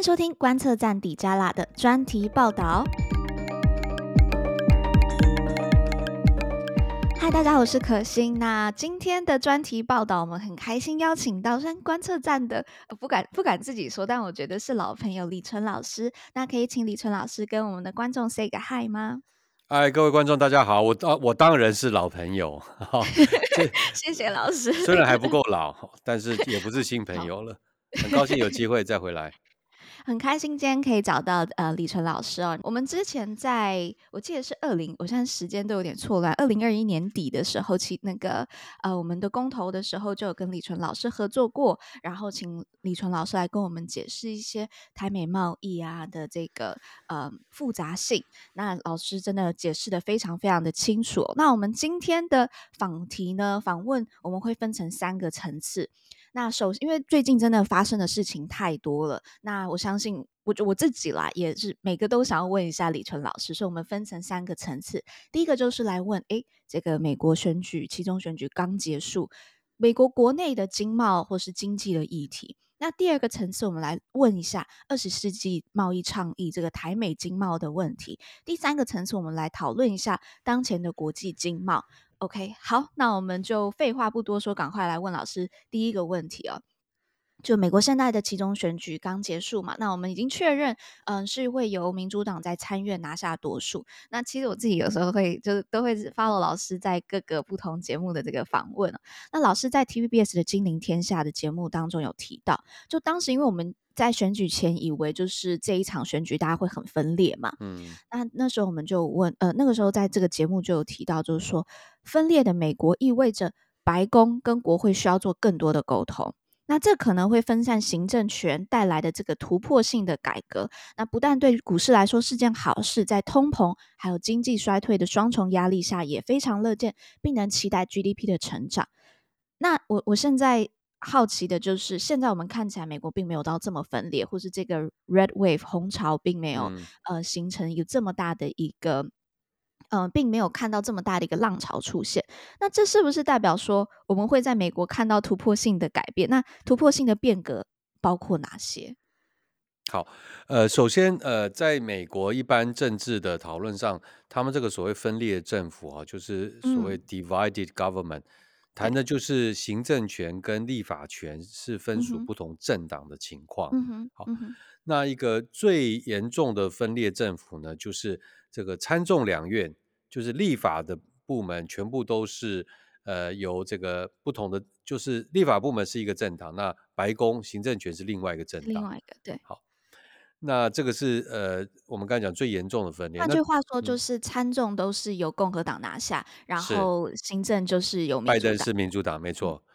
迎收听观测站底加拉的专题报道。嗨，大家好，我是可心。那今天的专题报道，我们很开心邀请到山观测站的，不敢不敢自己说，但我觉得是老朋友李淳老师。那可以请李淳老师跟我们的观众 say 个 hi 吗？嗨，各位观众，大家好。我当我当然是老朋友，谢谢老师。虽然还不够老，但是也不是新朋友了。很高兴有机会再回来。很开心今天可以找到呃李淳老师哦。我们之前在我记得是二零，我现在时间都有点错乱。二零二一年底的时候，其那个呃我们的公投的时候，就有跟李淳老师合作过，然后请李淳老师来跟我们解释一些台美贸易啊的这个呃复杂性。那老师真的解释得非常非常的清楚。那我们今天的访题呢，访问我们会分成三个层次。那首，因为最近真的发生的事情太多了，那我相信我我自己啦，也是每个都想要问一下李淳老师，所以我们分成三个层次。第一个就是来问，诶，这个美国选举期中选举刚结束，美国国内的经贸或是经济的议题。那第二个层次，我们来问一下二十世纪贸易倡议这个台美经贸的问题。第三个层次，我们来讨论一下当前的国际经贸。OK，好，那我们就废话不多说，赶快来问老师第一个问题哦。就美国现在的期中选举刚结束嘛，那我们已经确认，嗯，是会由民主党在参院拿下多数。那其实我自己有时候会就是都会 follow 老师在各个不同节目的这个访问。那老师在 TVBS 的《金陵天下》的节目当中有提到，就当时因为我们在选举前以为就是这一场选举大家会很分裂嘛，嗯，那那时候我们就问，呃，那个时候在这个节目就有提到，就是说分裂的美国意味着白宫跟国会需要做更多的沟通。那这可能会分散行政权带来的这个突破性的改革，那不但对股市来说是件好事，在通膨还有经济衰退的双重压力下，也非常乐见，并能期待 GDP 的成长。那我我现在好奇的就是，现在我们看起来美国并没有到这么分裂，或是这个 Red Wave 红潮并没有、嗯、呃形成有这么大的一个。嗯、呃，并没有看到这么大的一个浪潮出现。那这是不是代表说我们会在美国看到突破性的改变？那突破性的变革包括哪些？好，呃，首先，呃，在美国一般政治的讨论上，他们这个所谓分裂政府啊，就是所谓 divided government，、嗯、谈的就是行政权跟立法权是分属不同政党的情况。嗯哼，好，嗯、那一个最严重的分裂政府呢，就是这个参众两院。就是立法的部门全部都是呃由这个不同的，就是立法部门是一个政党，那白宫行政权是另外一个政党，另外一个对。好，那这个是呃我们刚才讲最严重的分裂。换句话说，就是参众都是由共和党拿下，嗯、然后行政就是由拜登是民主党，没错。嗯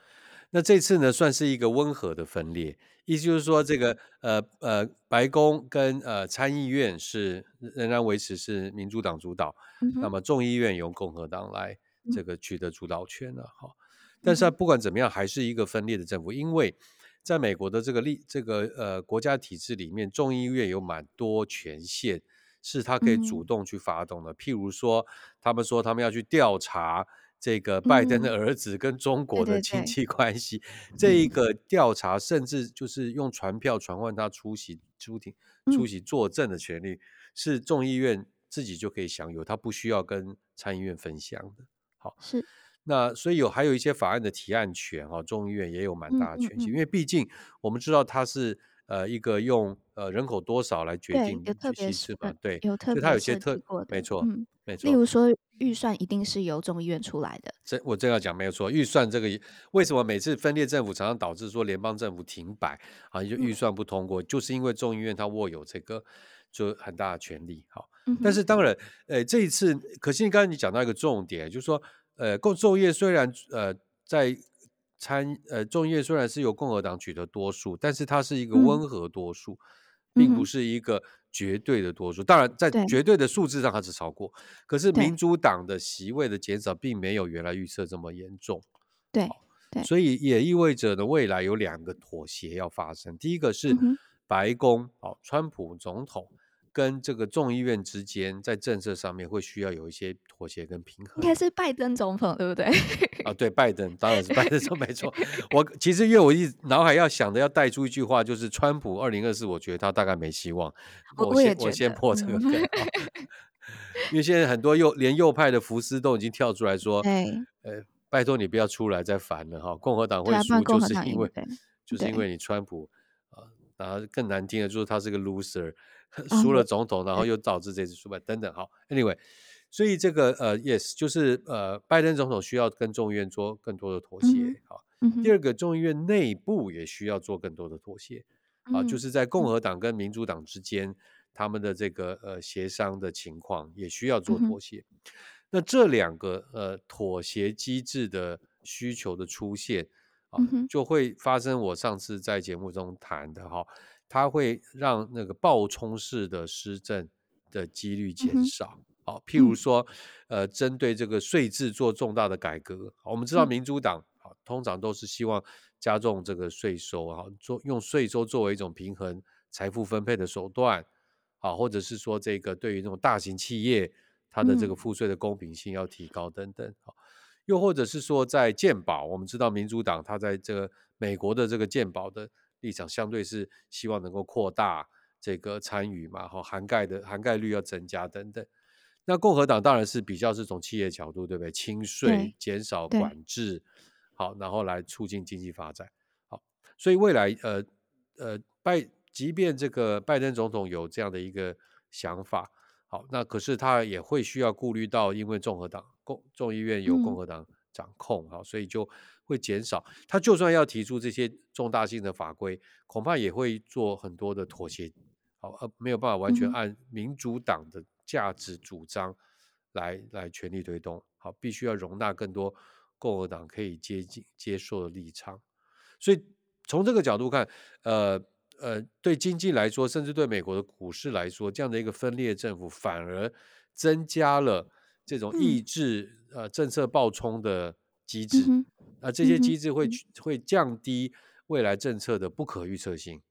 那这次呢，算是一个温和的分裂，意思就是说，这个呃呃，白宫跟呃参议院是仍然维持是民主党主导，嗯、那么众议院由共和党来这个取得主导权了哈、嗯。但是不管怎么样，还是一个分裂的政府，因为在美国的这个立这个呃国家体制里面，众议院有蛮多权限是他可以主动去发动的，嗯、譬如说，他们说他们要去调查。这个拜登的儿子跟中国的亲戚关系，嗯、对对对，这一个调查甚至就是用传票传唤他出席出庭、出席作证的权利，嗯、是众议院自己就可以享有，他不需要跟参议院分享的。好，是那所以有还有一些法案的提案权哈，众议院也有蛮大的权限，嗯嗯嗯，因为毕竟我们知道它是呃一个用呃人口多少来决定席次嘛，对，有特别，所以他有些特没错。嗯例如说，预算一定是由众议院出来的。这我这要讲，没有错。预算这个为什么每次分裂政府常常导致说联邦政府停摆啊？就预算不通过，嗯、就是因为众议院它握有这个就很大的权力。好、嗯，但是当然，呃，这一次，可是你刚才你讲到一个重点，就是说，呃，共众议院虽然呃在参呃众议院虽然是由共和党取得多数，但是它是一个温和多数。嗯并不是一个绝对的多数，当然在绝对的数字上它是超过，可是民主党的席位的减少并没有原来预测这么严重。对，对，所以也意味着呢，未来有两个妥协要发生。第一个是白宫，哦，川普总统跟这个众议院之间在政策上面会需要有一些妥协跟平衡。应该是拜登总统对不对？啊，对，拜登当然是拜登说没错。我其实因为我一脑海要想的要带出一句话，就是川普二零二四，我觉得他大概没希望。我，先我先破这个梗，因为现在很多右连右派的福斯都已经跳出来说，呃，拜托你不要出来再烦了哈，共和党会输就是因为就是因为你川普啊，然后更难听的就是他是个 loser。输了总统，然后又导致这次失败等等。好，Anyway，所以这个呃，Yes，就是呃，拜登总统需要跟众议院做更多的妥协。好，第二个，众议院内部也需要做更多的妥协。啊，就是在共和党跟民主党之间，他们的这个呃协商的情况也需要做妥协。那这两个呃妥协机制的需求的出现啊，就会发生我上次在节目中谈的哈。它会让那个暴冲式的施政的几率减少。好，譬如说，呃，针对这个税制做重大的改革。我们知道民主党啊，通常都是希望加重这个税收啊，做用税收作为一种平衡财富分配的手段。好，或者是说这个对于这种大型企业，它的这个赋税的公平性要提高等等。好，又或者是说在健保，我们知道民主党它在这个美国的这个健保的。立场相对是希望能够扩大这个参与嘛，哈，涵盖的涵盖率要增加等等。那共和党当然是比较是从企业角度，对不对？轻税、减少管制，好，然后来促进经济发展。好，所以未来呃呃拜，即便这个拜登总统有这样的一个想法，好，那可是他也会需要顾虑到，因为共和党共众议院有共和党掌控，好，所以就。会减少，他就算要提出这些重大性的法规，恐怕也会做很多的妥协，好，而没有办法完全按民主党的价值主张来、嗯、来全力推动，好，必须要容纳更多共和党可以接近接受的立场。所以从这个角度看，呃呃，对经济来说，甚至对美国的股市来说，这样的一个分裂政府反而增加了这种抑制、嗯、呃政策暴冲的机制。嗯那这些机制会、嗯、会降低未来政策的不可预测性。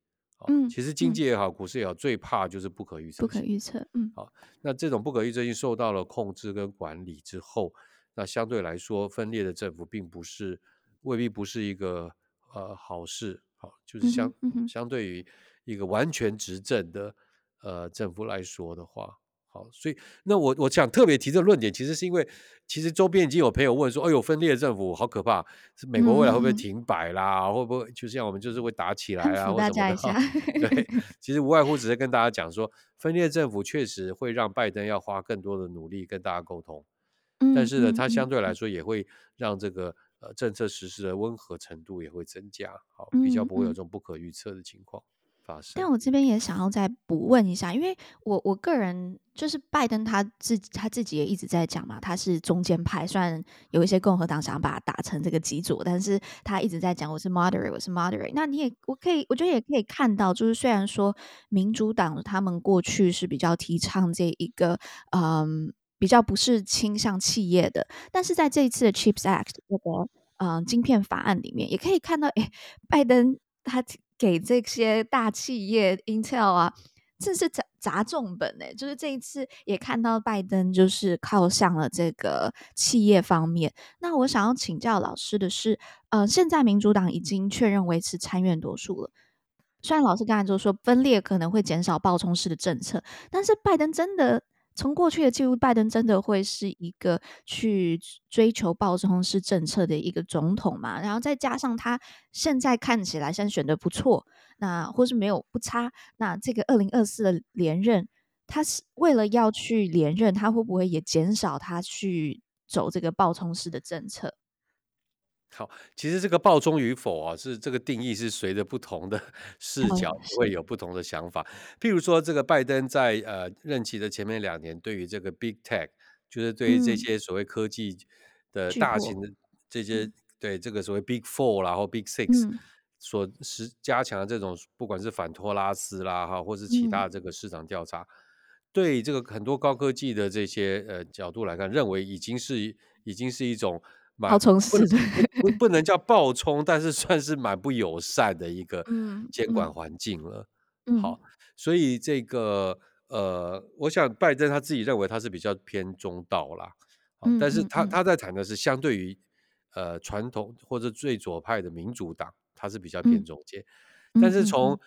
嗯，其实经济也好，股市也好，最怕就是不可预测性。不可预测，嗯，好，那这种不可预测性受到了控制跟管理之后，那相对来说，分裂的政府并不是未必不是一个呃好事。好，就是相、嗯、相对于一个完全执政的呃政府来说的话。好，所以那我我想特别提这个论点，其实是因为其实周边已经有朋友问说，哎呦，分裂政府好可怕，是美国未来会不会停摆啦？嗯、会不会就像我们就是会打起来啊？或什么的？对，其实无外乎只是跟大家讲说，分裂政府确实会让拜登要花更多的努力跟大家沟通，嗯、但是呢，它相对来说也会让这个呃政策实施的温和程度也会增加，好，比较不会有这种不可预测的情况。但我这边也想要再补问一下，因为我我个人就是拜登他自他自己也一直在讲嘛，他是中间派，虽然有一些共和党想要把他打成这个极左，但是他一直在讲我是 moderate，我是 moderate。那你也我可以，我觉得也可以看到，就是虽然说民主党他们过去是比较提倡这一个嗯比较不是倾向企业的，但是在这一次的 Chips Act 这个嗯晶片法案里面，也可以看到，哎，拜登他。给这些大企业，Intel 啊，这是砸砸重本哎，就是这一次也看到拜登就是靠向了这个企业方面。那我想要请教老师的是，呃，现在民主党已经确认维持参院多数了，虽然老师刚才就说分裂可能会减少暴冲式的政策，但是拜登真的。从过去的记录，拜登真的会是一个去追求暴冲式政策的一个总统嘛？然后再加上他现在看起来现在选的不错，那或是没有不差，那这个二零二四的连任，他是为了要去连任，他会不会也减少他去走这个暴冲式的政策？好，其实这个暴冲与否啊，是这个定义是随着不同的 视角会有不同的想法。譬如说，这个拜登在呃任期的前面两年，对于这个 Big Tech，就是对于这些所谓科技的大型的这些对这个所谓 Big Four 然后 Big Six 所实加强的这种，不管是反托拉斯啦哈，或是其他这个市场调查，对这个很多高科技的这些呃角度来看，认为已经是已经是一种。暴冲式不不能叫暴冲，但是算是蛮不友善的一个监管环境了。嗯嗯、好，所以这个呃，我想拜登他自己认为他是比较偏中道啦，好，但是他他在谈的是相对于呃传统或者最左派的民主党，他是比较偏中间。但是从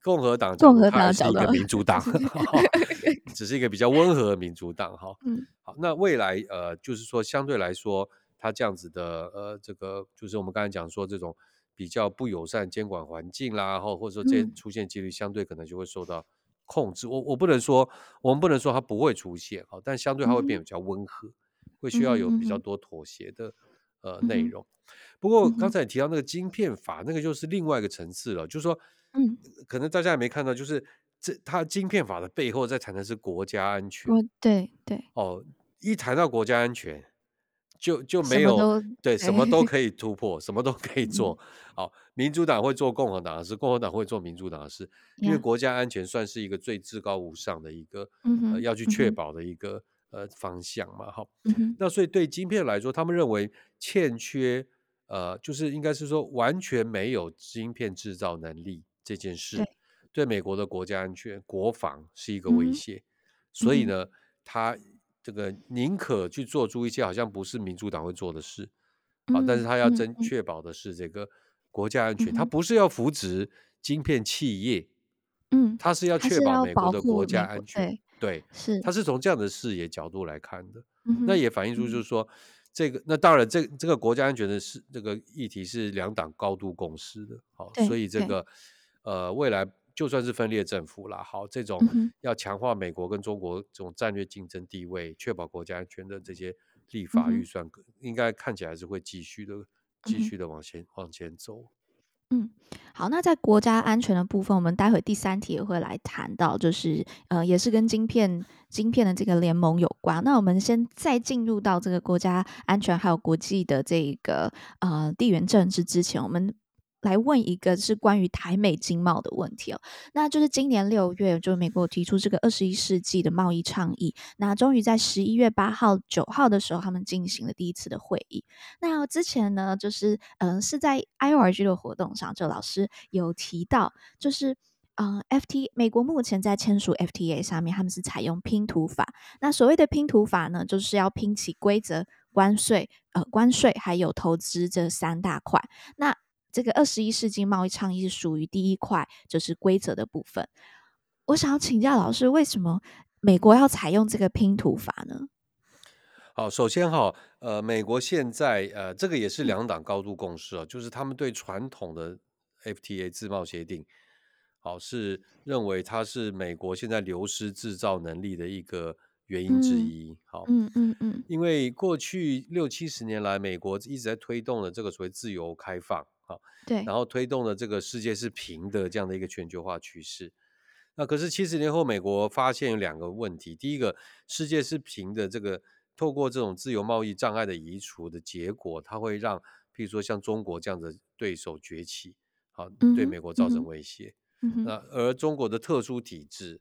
共和党共和党是一个民主党，只是一个比较温和的民主党哈。好，那未来呃，就是说相对来说，他这样子的呃，这个就是我们刚才讲说这种比较不友善监管环境啦，或或者说这出现几率相对可能就会受到控制。我我不能说，我们不能说它不会出现，好，但相对它会变比较温和，会需要有比较多妥协的呃内容。不过刚才你提到那个晶片法，那个就是另外一个层次了。就是说，嗯，可能大家也没看到，就是这它晶片法的背后在谈的是国家安全。对对。哦，一谈到国家安全，就就没有对什么都可以突破，什么都可以 做。好，民主党会做共和党的事，共和党会做民主党的事，因为国家安全算是一个最至高无上的一个呃要去确保的一个呃方向嘛。好，那所以对晶片来说，他们认为欠缺。呃，就是应该是说，完全没有晶片制造能力这件事，对，对美国的国家安全、国防是一个威胁。嗯、所以呢，他这个宁可去做出一些好像不是民主党会做的事，啊、嗯，但是他要真确保的是这个国家安全，他、嗯、不是要扶植晶片企业，嗯，他是要确保美国的国家安全，对，是，他是从这样的视野角度来看的，嗯、那也反映出就是说。嗯这个那当然，这这个国家安全的是这个议题是两党高度共识的，好，所以这个呃未来就算是分裂政府啦，好，这种要强化美国跟中国这种战略竞争地位，确保国家安全的这些立法预算，应该看起来是会继续的，继续的往前往前走。嗯，好，那在国家安全的部分，我们待会第三题也会来谈到，就是呃，也是跟晶片、晶片的这个联盟有关。那我们先再进入到这个国家安全还有国际的这个呃地缘政治之前，我们。来问一个是关于台美经贸的问题哦，那就是今年六月，就美国提出这个二十一世纪的贸易倡议，那终于在十一月八号、九号的时候，他们进行了第一次的会议。那之前呢，就是嗯、是在 IORG 的活动上，就老师有提到，就是嗯、，FT 美国目前在签署 FTA 上面，他们是采用拼图法。那所谓的拼图法呢，就是要拼起规则、关税、呃，关税还有投资这三大块。那这个二十一世纪贸易倡议是属于第一块，就是规则的部分。我想要请教老师，为什么美国要采用这个拼图法呢？好，首先哈，呃，美国现在呃，这个也是两党高度共识啊，就是他们对传统的 FTA 自贸协定，好，是认为它是美国现在流失制造能力的一个原因之一。好，嗯嗯嗯，因为过去六七十年来，美国一直在推动的这个所谓自由开放。好，对，然后推动了这个世界是平的这样的一个全球化趋势。那可是七十年后，美国发现有两个问题：第一个，世界是平的，这个透过这种自由贸易障碍的移除的结果，它会让，譬如说像中国这样的对手崛起，好，对美国造成威胁。嗯、那而中国的特殊体制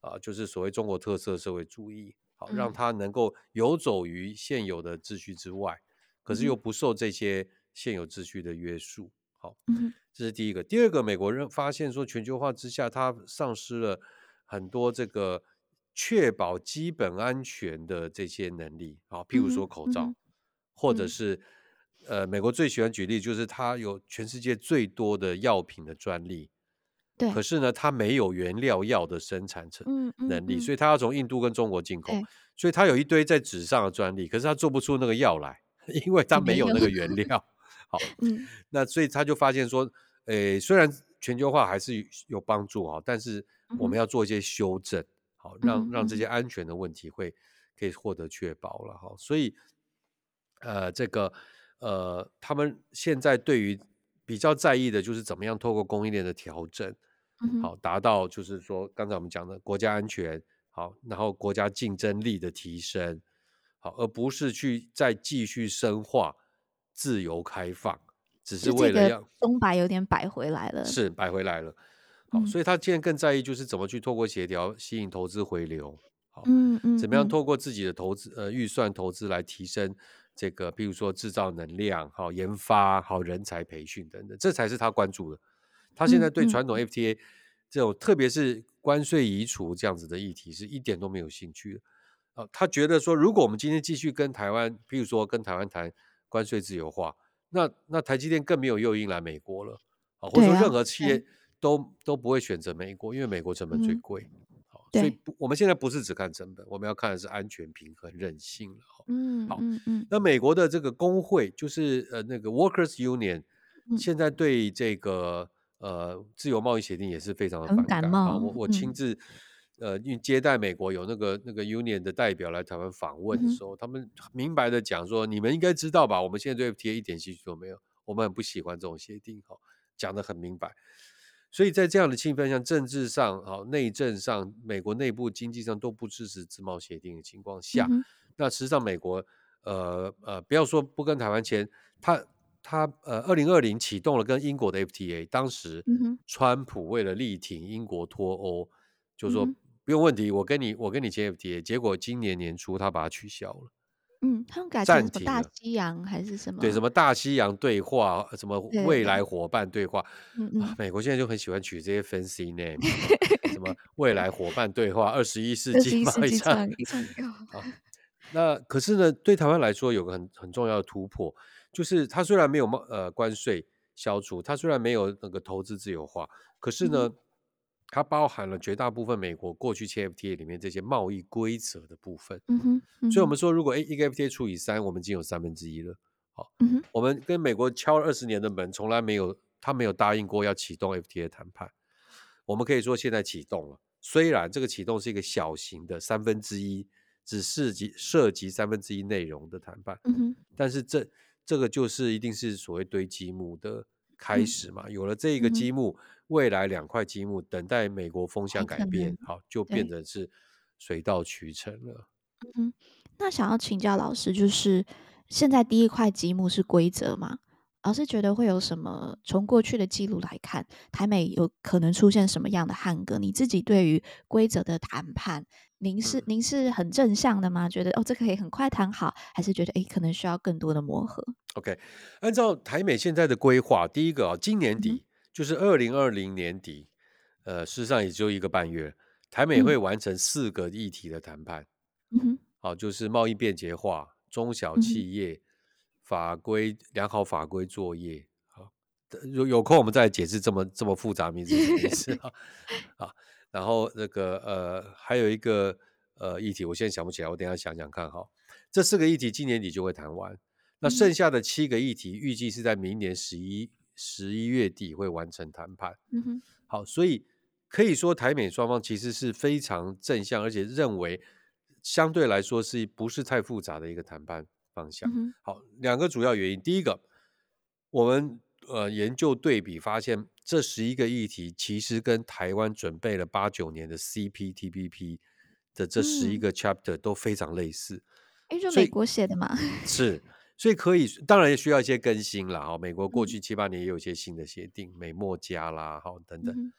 啊，就是所谓中国特色社会主义，好，让它能够游走于现有的秩序之外，可是又不受这些。现有秩序的约束，好，这是第一个。第二个，美国人发现说，全球化之下，它丧失了很多这个确保基本安全的这些能力，好，譬如说口罩，或者是呃，美国最喜欢举例，就是它有全世界最多的药品的专利，对，可是呢，它没有原料药的生产成能力，所以它要从印度跟中国进口，所以它有一堆在纸上的专利，可是它做不出那个药来，因为它没有那个原料。好，嗯，那所以他就发现说，诶、欸，虽然全球化还是有帮助啊，但是我们要做一些修正，好，让让这些安全的问题会可以获得确保了哈。所以，呃，这个呃，他们现在对于比较在意的就是怎么样透过供应链的调整，好，达到就是说刚才我们讲的国家安全，好，然后国家竞争力的提升，好，而不是去再继续深化。自由开放，只是为了让东白有点摆回来了，是摆回来了。好，嗯、所以他现在更在意就是怎么去透过协调吸引投资回流。好，嗯嗯，怎么样透过自己的投资呃预算投资来提升这个，比如说制造能量、好研发、好人才培训等等，这才是他关注的。他现在对传统 FTA 这种，嗯、特别是关税移除这样子的议题是一点都没有兴趣的。啊，他觉得说，如果我们今天继续跟台湾，譬如说跟台湾谈关税自由化，那那台积电更没有诱因来美国了啊，或者说任何企业都、啊、都不会选择美国，因为美国成本最贵。好、嗯，所以我们现在不是只看成本，我们要看的是安全、平衡、韧性了。嗯，好，嗯嗯。那美国的这个工会，就是呃那个 Workers Union，现在对这个呃自由贸易协定也是非常的反感啊。我我亲自。呃，因为接待美国有那个那个 Union 的代表来台湾访问的时候，嗯、他们明白的讲说，你们应该知道吧？我们现在对 FTA 一点兴趣都没有，我们很不喜欢这种协定，哈，讲得很明白。所以在这样的气氛下，政治上、哈内政上、美国内部经济上都不支持自贸协定的情况下，嗯、那实际上美国，呃呃，不要说不跟台湾签，他他呃，二零二零启动了跟英国的 FTA，当时川普为了力挺英国脱欧，就是说。嗯不用问题，我跟你我跟你签 FTA，结果今年年初他把它取消了。嗯，他们改成什么大西洋还是什么？对，什么大西洋对话，什么未来伙伴对话。嗯嗯、啊，美国现在就很喜欢取这些 fancy name，什么 未来伙伴对话，二十一世纪那可是呢，对台湾来说有个很很重要的突破，就是它虽然没有贸呃关税消除，它虽然没有那个投资自由化，可是呢。嗯它包含了绝大部分美国过去签 FTA 里面这些贸易规则的部分，嗯哼，嗯哼，所以我们说，如果一个 FTA 除以三，我们已经有三分之一了。好，嗯哼，我们跟美国敲了二十年的门，从来没有他没有答应过要启动 FTA 谈判。我们可以说现在启动了，虽然这个启动是一个小型的三分之一，只涉及涉及三分之一内容的谈判，嗯哼，但是这这个就是一定是所谓堆积木的开始嘛，嗯、有了这个积木。嗯未来两块积木等待美国风向改变，好，就变得是水到渠成了。嗯，那想要请教老师，就是现在第一块积木是规则吗？老师觉得会有什么？从过去的记录来看，台美有可能出现什么样的汉格？你自己对于规则的谈判，您是、嗯、您是很正向的吗？觉得哦，这个可以很快谈好，还是觉得诶，可能需要更多的磨合？OK，按照台美现在的规划，第一个啊，今年底。嗯就是二零二零年底，呃，事实上也就一个半月，台美会完成四个议题的谈判。嗯哼，好，就是贸易便捷化、中小企业、嗯、法规良好法规作业。好，有有空我们再解释这么这么复杂名字什么意思啊？啊，然后那个呃，还有一个呃议题，我现在想不起来，我等一下想想看哈。这四个议题今年底就会谈完，那剩下的七个议题预计是在明年十一。十一月底会完成谈判。嗯哼，好，所以可以说台美双方其实是非常正向，而且认为相对来说是不是太复杂的一个谈判方向。嗯、好，两个主要原因，第一个，我们呃研究对比发现，这十一个议题其实跟台湾准备了八九年的 CPTPP 的这十一个 chapter 都非常类似。哎、嗯，就美国写的嘛？是。所以可以，当然也需要一些更新了哈。美国过去七八年也有一些新的协定，嗯、美墨加啦，哈等等。嗯、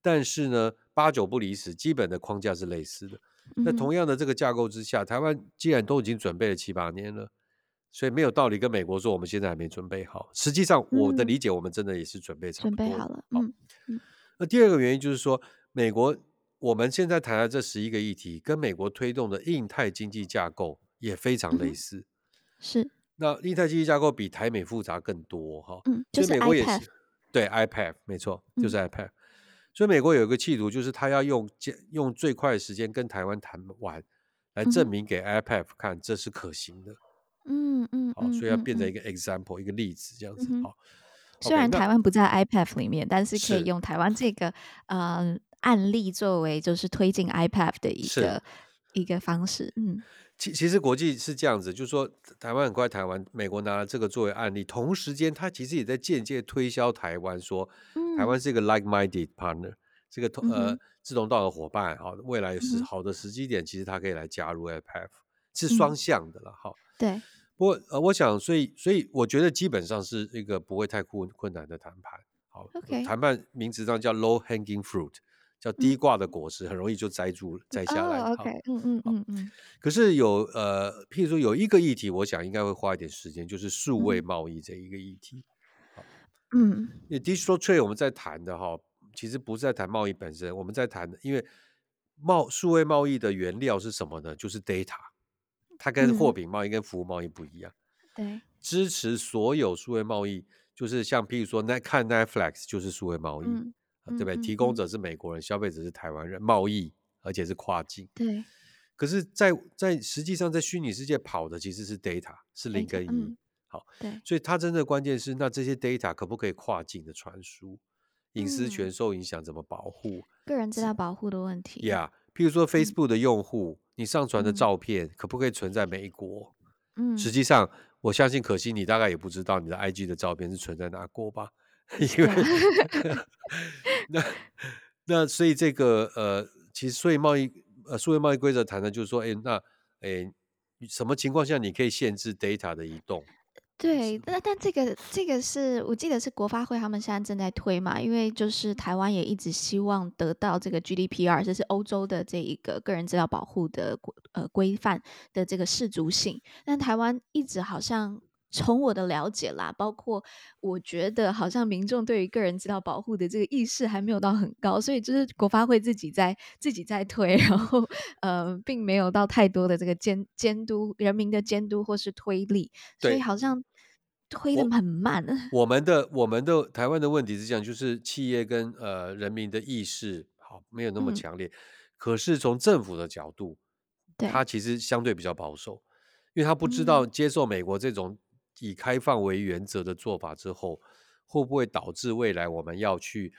但是呢，八九不离十，基本的框架是类似的。嗯、那同样的这个架构之下，台湾既然都已经准备了七八年了，所以没有道理跟美国说我们现在还没准备好。实际上，我的理解，我们真的也是准备差不多、嗯、准备好了。好、嗯，那第二个原因就是说，美国我们现在谈的这十一个议题，跟美国推动的印太经济架构也非常类似。嗯、是。那印太经济架构比台美复杂更多哈，嗯，就是美国也是对 iPad 没错，就是 iPad、嗯、所以美国有一个企图，就是他要用用最快的时间跟台湾谈完，来证明给 iPad 看这是可行的，嗯嗯，好，所以要变成一个 example、嗯、一个例子这样子，好、嗯，虽然台湾不在 IPAF 里面，但是可以用台湾这个呃案例作为就是推进 IPAF 的一个一个方式，嗯。其其实国际是这样子，就是说台湾很快台湾，美国拿了这个作为案例，同时间他其实也在间接推销台湾，说台湾是一个 like-minded partner，这个同呃志同道合伙伴，好，未来是好的时机点，其实他可以来加入 IPEF，是双向的了，哈。对。不过呃，我想，所以所以我觉得基本上是一个不会太困困难的谈判，好，OK，谈判名词上叫 low-hanging fruit。叫低挂的果实，很容易就摘住摘下来。OK，嗯嗯嗯嗯。可是有呃，譬如说有一个议题，我想应该会花一点时间，就是数位贸易这一个议题。嗯，Digital Trade 我们在谈的哈，其实不是在谈贸易本身，我们在谈的，因为贸数位贸易的原料是什么呢？就是 data，它跟货品贸易跟服务贸易不一样。对，支持所有数位贸易，就是像譬如说那看 Netflix 就是数位贸易，嗯对不对？提供者是美国人，消费者是台湾人，贸易而且是跨境。对。可是在，在在实际上，在虚拟世界跑的其实是 data，是零跟一。嗯、好，对，所以它真的关键是，那这些 data 可不可以跨境的传输？隐私权受影响怎么保护？个人资料保护的问题。呀、yeah，譬如说 Facebook 的用户，嗯、你上传的照片可不可以存在美国？嗯，实际上，我相信可惜你大概也不知道你的 IG 的照片是存在哪国吧？因为 那那所以这个呃，其实所以贸易。呃，数位贸易规则谈的就是说，哎，那，哎，什么情况下你可以限制 data 的移动？对，那但这个这个是我记得是国发会他们现在正在推嘛，因为就是台湾也一直希望得到这个 GDPR，这是欧洲的这一个个人资料保护的呃规范的这个适足性，但台湾一直好像。从我的了解啦，包括我觉得好像民众对于个人资料保护的这个意识还没有到很高，所以就是国发会自己在自己在推，然后呃，并没有到太多的这个监监督人民的监督或是推力，所以好像推的很慢。我，我们的我们的台湾的问题是这样，就是企业跟呃人民的意识好没有那么强烈，嗯，可是从政府的角度，他其实相对比较保守，因为他不知道接受美国这种。嗯以开放为原则的做法之后，会不会导致未来我们要去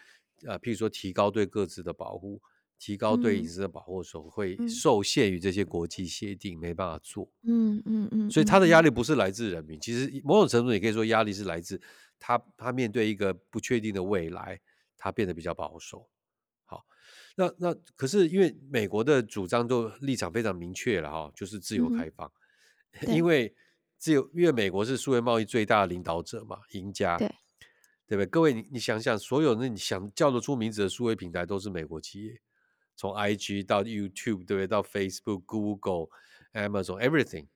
呃，譬如说提高对各自的保护，提高对隐私的保护的时候，嗯、会受限于这些国际协定，嗯、没办法做。嗯嗯嗯。所以他的压力不是来自人民，其实某种程度也可以说压力是来自他，他面对一个不确定的未来，他变得比较保守。好，那那可是因为美国的主张都立场非常明确了哈，就是自由开放，嗯、因为。只有因为美国是数位贸易最大的领导者嘛，赢家，对，对不对？各位，你你想想，所有那你想叫得出名字的数位平台都是美国企业，从 IG 到 YouTube，对不对？到 Facebook、Google、Amazon、Everything，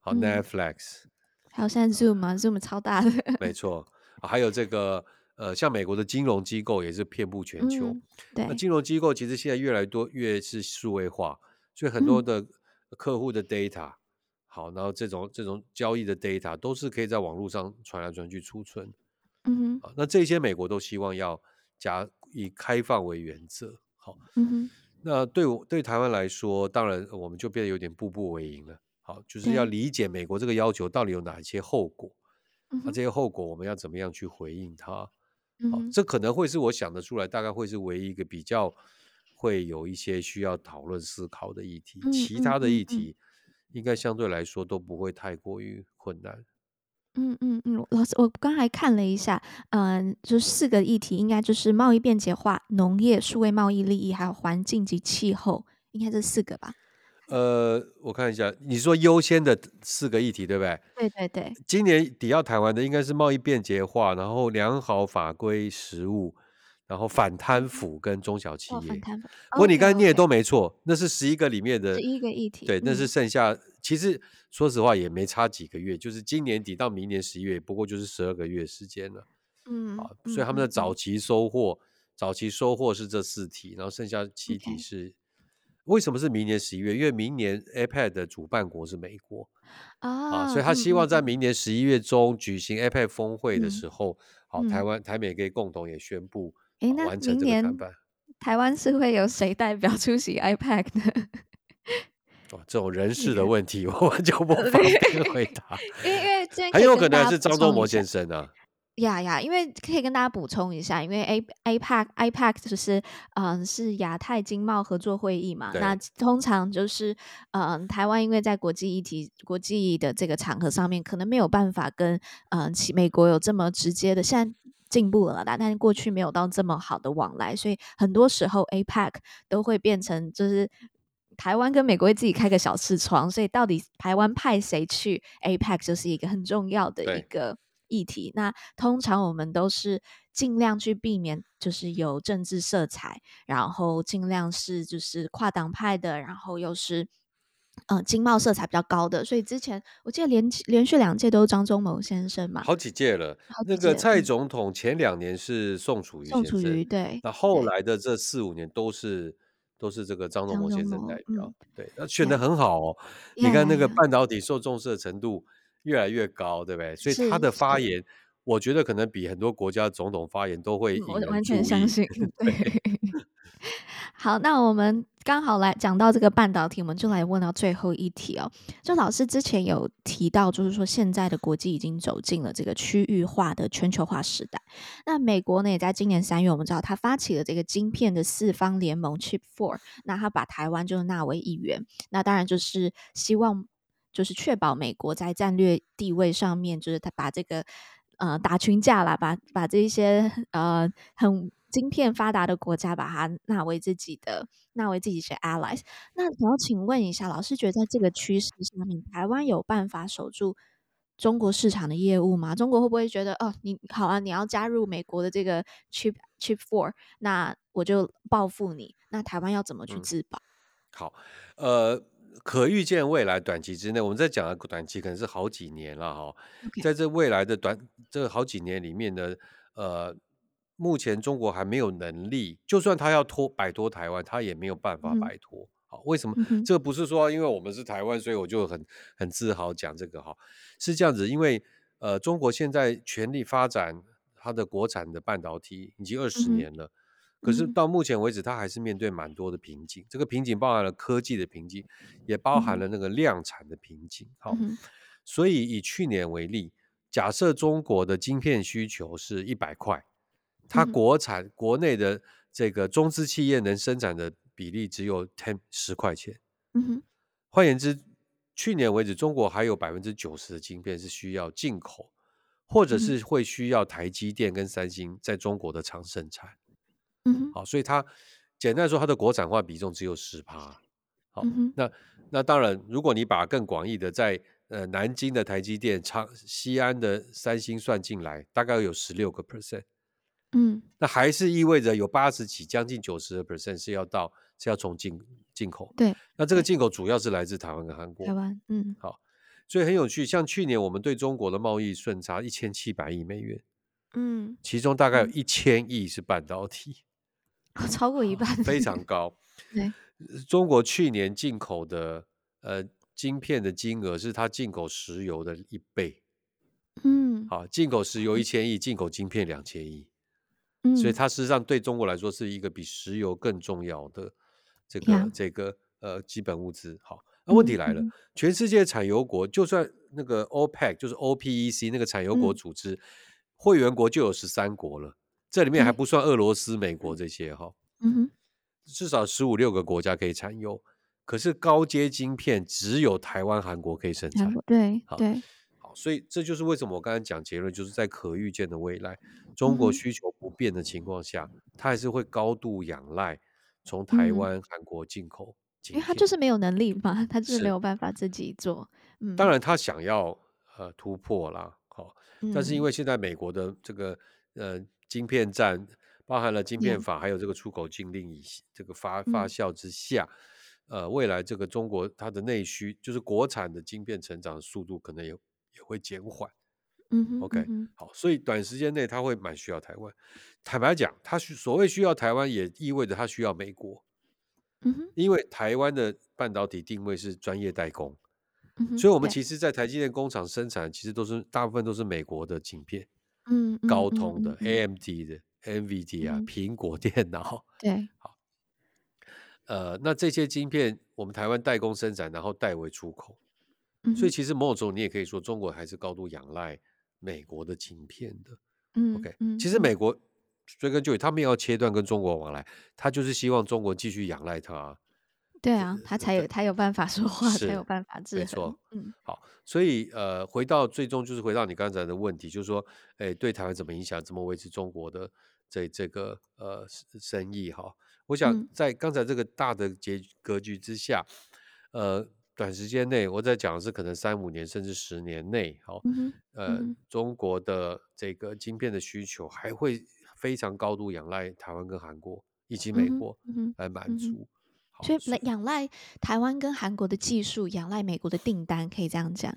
好、嗯、Netflix，还有现在 Zoom 嘛，Zoom 超大的，没错，还有这个呃，像美国的金融机构也是遍布全球，嗯、对，那金融机构其实现在越来越多，越是数位化，所以很多的客户的 data、嗯。好，然后这种这种交易的 data 都是可以在网络上传来传去储存。嗯哼，那这些美国都希望要加以开放为原则。好，嗯哼，那对我对台湾来说，当然我们就变得有点步步为营了。好，就是要理解美国这个要求到底有哪一些后果。嗯，那这些后果我们要怎么样去回应它？嗯，好，这可能会是我想得出来，大概会是唯一一个比较会有一些需要讨论思考的议题。嗯，其他的议题。应该相对来说都不会太过于困难。嗯嗯嗯，老师，我刚才看了一下，嗯、呃，就四个议题，应该就是贸易便捷化、农业、数位贸易利益，还有环境及气候，应该这四个吧？呃，我看一下，你说优先的四个议题，对不对？对对对。今年底要谈完的应该是贸易便捷化，然后良好法规实务。然后反贪腐跟中小企业，哦、反贪腐。不过你刚才念的都没错，okay, okay. 那是十一个里面的十一个议题。对，那是剩下、嗯。其实说实话也没差几个月，就是今年底到明年十一月，不过就是十二个月时间了。嗯，啊，所以他们的早期收获，嗯、早期收获是这四题，然后剩下七题是、okay. 为什么是明年十一月？因为明年 APEC 的主办国是美国、哦、啊，所以他希望在明年十一月中举行 APEC 峰会的时候，嗯、好，台湾、台美可以共同也宣布。哎，那明年台湾是会有谁代表出席 IPAC 呢？哦，这种人事的问题，我们就不方便回 答。因为因为很有可能还是张忠谋先生啊。呀呀，因为可以跟大家补充一下，因为 A A PAC IPAC 就是嗯是亚太经贸合作会议嘛，那通常就是嗯台湾因为在国际议题、国际的这个场合上面，可能没有办法跟嗯美国有这么直接的现在。进步了啦，但是过去没有到这么好的往来，所以很多时候 APEC 都会变成就是台湾跟美国会自己开个小视窗，所以到底台湾派谁去 APEC 就是一个很重要的一个议题。那通常我们都是尽量去避免就是有政治色彩，然后尽量是就是跨党派的，然后又是呃经贸色彩比较高的，所以之前我记得连连续两届都是张忠谋先生嘛，好几届了。届那个蔡总统前两年是宋楚瑜先生，宋楚瑜对，那后来的这四五年都是都是这个张忠谋先生代表，嗯、对，那选的很好哦。Yeah. 你看那个半导体受重视的程度越来越高，对不对？所以他的发言，我觉得可能比很多国家总统发言都会引人注意。我完全相信，对。好，那我们刚好来讲到这个半导体，我们就来问到最后一题哦。就老师之前有提到，就是说现在的国际已经走进了这个区域化的全球化时代。那美国呢，也在今年三月，我们知道他发起了这个晶片的四方联盟 Chip Four，那他把台湾就纳为一员。那当然就是希望，就是确保美国在战略地位上面，就是他把这个呃打群架啦，把把这些呃很。晶片发达的国家把它纳为自己的，纳为自己的 allies。那想要请问一下，老师觉得在这个趋势下面，台湾有办法守住中国市场的业务吗？中国会不会觉得，哦，你好啊，你要加入美国的这个 chip chip four，那我就报复你。那台湾要怎么去自保？嗯、好，呃，可预见未来短期之内，我们在讲的短期可能是好几年了哈。在这未来的短这好几年里面呢，呃。目前中国还没有能力，就算他要脱摆脱台湾，他也没有办法摆脱。嗯、好，为什么？嗯、这个不是说因为我们是台湾，所以我就很很自豪讲这个哈，是这样子，因为呃，中国现在全力发展它的国产的半导体已经二十年了，嗯、可是到目前为止，它还是面对蛮多的瓶颈。这个瓶颈包含了科技的瓶颈，也包含了那个量产的瓶颈。好，嗯、所以以去年为例，假设中国的晶片需求是一百块。它国产、嗯、国内的这个中资企业能生产的比例只有 ten 十块钱。嗯哼，换言之，去年为止，中国还有百分之九十的晶片是需要进口，或者是会需要台积电跟三星在中国的厂生产。嗯哼，好，所以它简单说，它的国产化比重只有十趴。好，嗯、那那当然，如果你把更广义的在呃南京的台积电、长西安的三星算进来，大概有十六个 percent。嗯，那还是意味着有八十几、将近九十的 percent 是要到是要从进进口。对，那这个进口主要是来自台湾跟韩国。台湾，嗯，好，所以很有趣。像去年我们对中国的贸易顺差一千七百亿美元，嗯，其中大概有一千亿是半导体，超过一半，非常高。对，中国去年进口的呃晶片的金额是它进口石油的一倍。嗯，好，进口石油一千亿，进口晶片两千亿。所以它实际上对中国来说是一个比石油更重要的这个.这个呃基本物资。好，那问题来了，嗯、全世界产油国就算那个 OPEC 就是 OPEC 那个产油国组织、嗯、会员国就有十三国了，这里面还不算俄罗斯、美国这些哈。嗯哼，至少十五六个国家可以产油，可是高阶晶片只有台湾、韩国可以生产。对，好对。所以这就是为什么我刚才讲结论，就是在可预见的未来，中国需求不变的情况下，嗯、它还是会高度仰赖从台湾、韩、嗯、国进口。因为它就是没有能力嘛，它就是没有办法自己做。当然他想要呃突破啦，好、哦，但是因为现在美国的这个呃晶片战，包含了晶片法，嗯、还有这个出口禁令以这个发发酵之下。嗯呃，未来这个中国它的内需就是国产的晶片成长速度可能也也会减缓，嗯哼，OK，嗯哼。好，所以短时间内他会蛮需要台湾。坦白讲，他需所谓需要台湾，也意味着他需要美国，嗯哼，因为台湾的半导体定位是专业代工，所以我们其实，在台积电工厂生产，其实都是大部分都是美国的晶片，嗯，高通的、AMD 的、NVIDIA 啊、苹果电脑，对，好，呃，那这些晶片我们台湾代工生产，然后代为出口。所以其实某种程度你也可以说，中国还是高度仰赖美国的晶片的。嗯，OK，其实美国追根究底，他没有要切断跟中国往来，他就是希望中国继续仰赖他。对啊，他才有他有办法说话，才有办法制衡。没错，嗯，好，所以呃，回到最终就是回到你刚才的问题，就是说，哎，对台湾怎么影响，怎么维持中国的这这个呃生意哈？我想在刚才这个大的结格局之下，呃。短时间内，我在讲的是可能三五年甚至十年内，好，嗯呃，嗯、中国的这个晶片的需求还会非常高度仰赖台湾跟韩国以及美国来满足。所以来仰赖台湾跟韩国的技术，仰赖美国的订单，可以这样讲。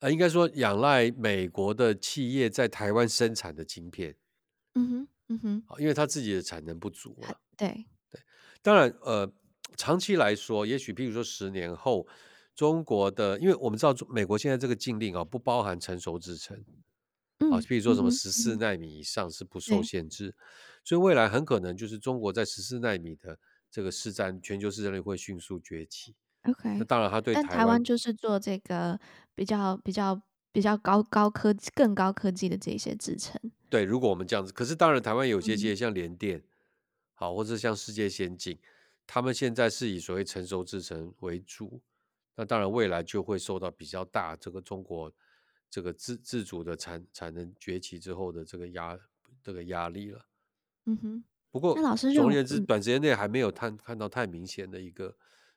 呃，应该说仰赖美国的企业在台湾生产的晶片。嗯哼，嗯哼，因为它自己的产能不足了。对对，当然，呃，长期来说，也许譬如说十年后，中国的，因为我们知道美国现在这个禁令啊，不包含成熟制程。啊，譬如说什么十四纳米以上是不受限制，嗯、所以未来很可能就是中国在十四纳米的这个市占，全球市占率会迅速崛起。OK，那当然，他对台湾，台湾就是做这个比较比较比较高高科技、更高科技的这些制程。对，如果我们这样子，可是当然，台湾有些企业像联电，嗯、好，或者像世界先进，他们现在是以所谓成熟制程为主，那当然未来就会受到比较大这个中国。这个自自主的产产能崛起之后的这个压这个压力了，嗯哼。不过，那老师总而言之，短时间内还没有看看到太明显的一个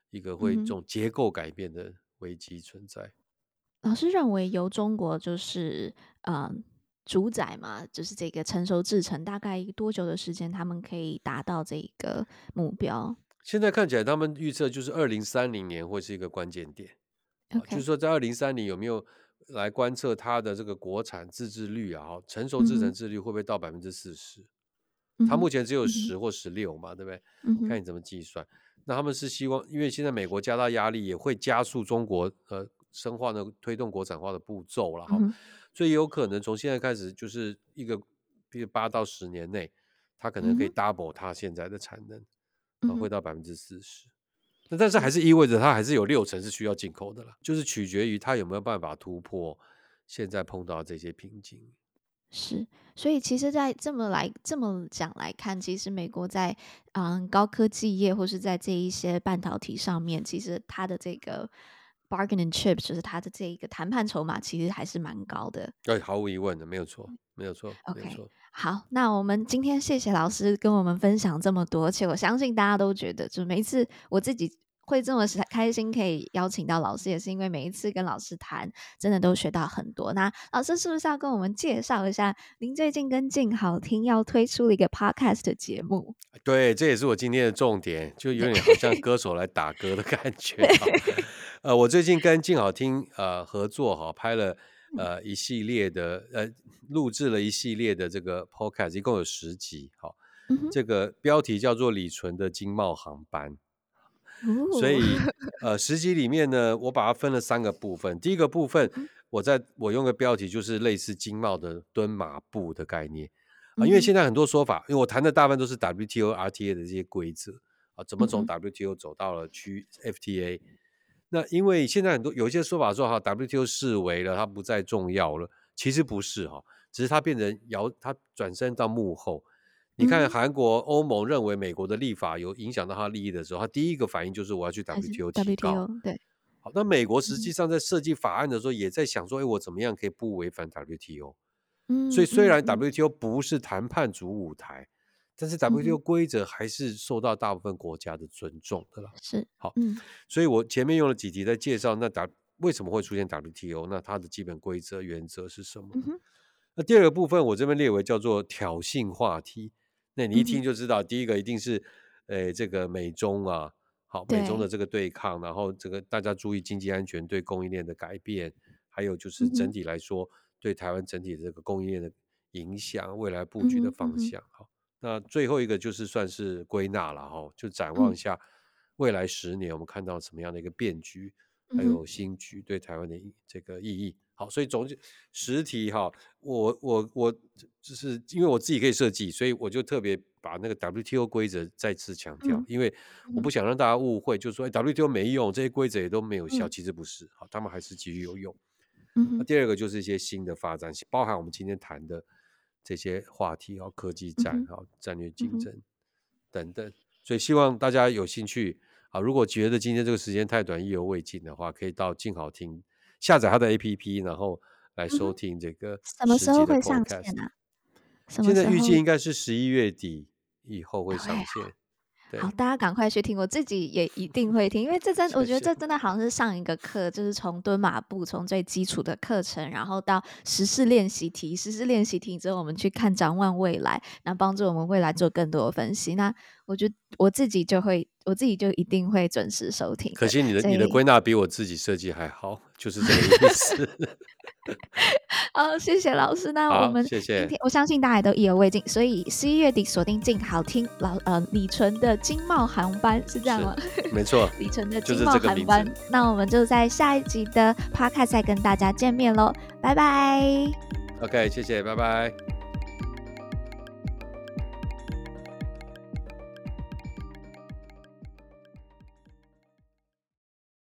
一个会这种结构改变的危机存在。老师认为由中国就是嗯、呃、主宰嘛，就是这个成熟制程，大概多久的时间他们可以达到这个目标？现在看起来，他们预测就是二零三零年会是一个关键点。就是说在二零三零有没有？来观测它的这个国产自制率啊，成熟制成自制率会不会到百分之四十？它目前只有十或十六嘛，对不对？看你怎么计算。那他们是希望，因为现在美国加大压力，也会加速中国呃深化的推动国产化的步骤了哈。所以有可能从现在开始，就是一个比如八到十年内，它可能可以 double 它现在的产能，啊，会到百分之四十。那但是还是意味着它还是有六成是需要进口的啦，就是取决于它有没有办法突破现在碰到这些瓶颈。是，所以其实，在这么来这么讲来看，其实美国在嗯高科技业或是在这一些半导体上面，其实它的这个 bargaining chips 就是他的这一个谈判筹码，其实还是蛮高的。对，毫无疑问的，没有错，没有错。OK。好，那我们今天谢谢老师跟我们分享这么多，而且我相信大家都觉得，就每一次我自己会这么开心，可以邀请到老师，也是因为每一次跟老师谈，真的都学到很多。那老师是不是要跟我们介绍一下，您最近跟静好听要推出了一个 podcast 的节目？对，这也是我今天的重点，就有点好像歌手来打歌的感觉。呃，我最近跟静好听呃合作哈，拍了。呃，一系列的呃，录制了一系列的这个 podcast，一共有十集。好，嗯、这个标题叫做李纯的经贸航班。哦、所以 呃，十集里面呢，我把它分了三个部分。第一个部分，我在我用个标题就是类似经贸的蹲马步的概念啊、呃，因为现在很多说法，因为我谈的大部分都是 WTO、RTA 的这些规则啊，怎么从 WTO 走到了区 FTA。那因为现在很多有一些说法说哈，WTO 视为了，它不再重要了。其实不是哈，只是它变成摇，它转身到幕后。你看韩国、欧盟认为美国的立法有影响到它利益的时候，它第一个反应就是我要去 WTO 提高。WTO 对。好，那美国实际上在设计法案的时候，也在想说，哎，我怎么样可以不违反 WTO？嗯。所以虽然 WTO 不是谈判主舞台。但是 WTO 规则还是受到大部分国家的尊重的啦。是，好，嗯，所以我前面用了几题在介绍，那 W 为什么会出现 WTO？那它的基本规则原则是什么？嗯、那第二个部分我这边列为叫做挑衅话题。那你一听就知道，第一个一定是，诶、欸，这个美中啊，好，美中的这个对抗，然后这个大家注意经济安全对供应链的改变，还有就是整体来说、嗯、对台湾整体的这个供应链的影响，未来布局的方向，好、嗯。那最后一个就是算是归纳了哈，就展望一下未来十年，我们看到什么样的一个变局，嗯、还有新局对台湾的这个意义。好，所以总结十题哈，我我我就是因为我自己可以设计，所以我就特别把那个 WTO 规则再次强调、嗯，因为我不想让大家误会，就是说 WTO 没用，这些规则也都没有效，其实不是，好，他们还是继续有用。嗯，那第二个就是一些新的发展，包含我们今天谈的。这些话题啊，科技战啊、嗯，战略竞争等等，所以希望大家有兴趣啊。如果觉得今天这个时间太短，意犹未尽的话，可以到静好听下载它的 APP，然后来收听这个、嗯。什么时候会上线呢、啊？现在预计应该是十一月底以后会上线。好，大家赶快去听，我自己也一定会听，因为这真，我觉得这真的好像是上一个课，就是从蹲马步，从最基础的课程，然后到时事练习题，时事练习题之后，我们去看展望未来，那帮助我们未来做更多的分析。那我觉得我自己就会，我自己就一定会准时收听。可惜你的你的归纳比我自己设计还好，就是这个意思。好，谢谢老师。那我们今天谢谢我相信大家都意犹未尽，所以十一月底锁定镜好听老呃李淳的经贸航班是这样吗？没错，李淳的经贸航班。那我们就在下一集的 Podcast 再跟大家见面喽，拜拜。OK，谢谢，拜拜。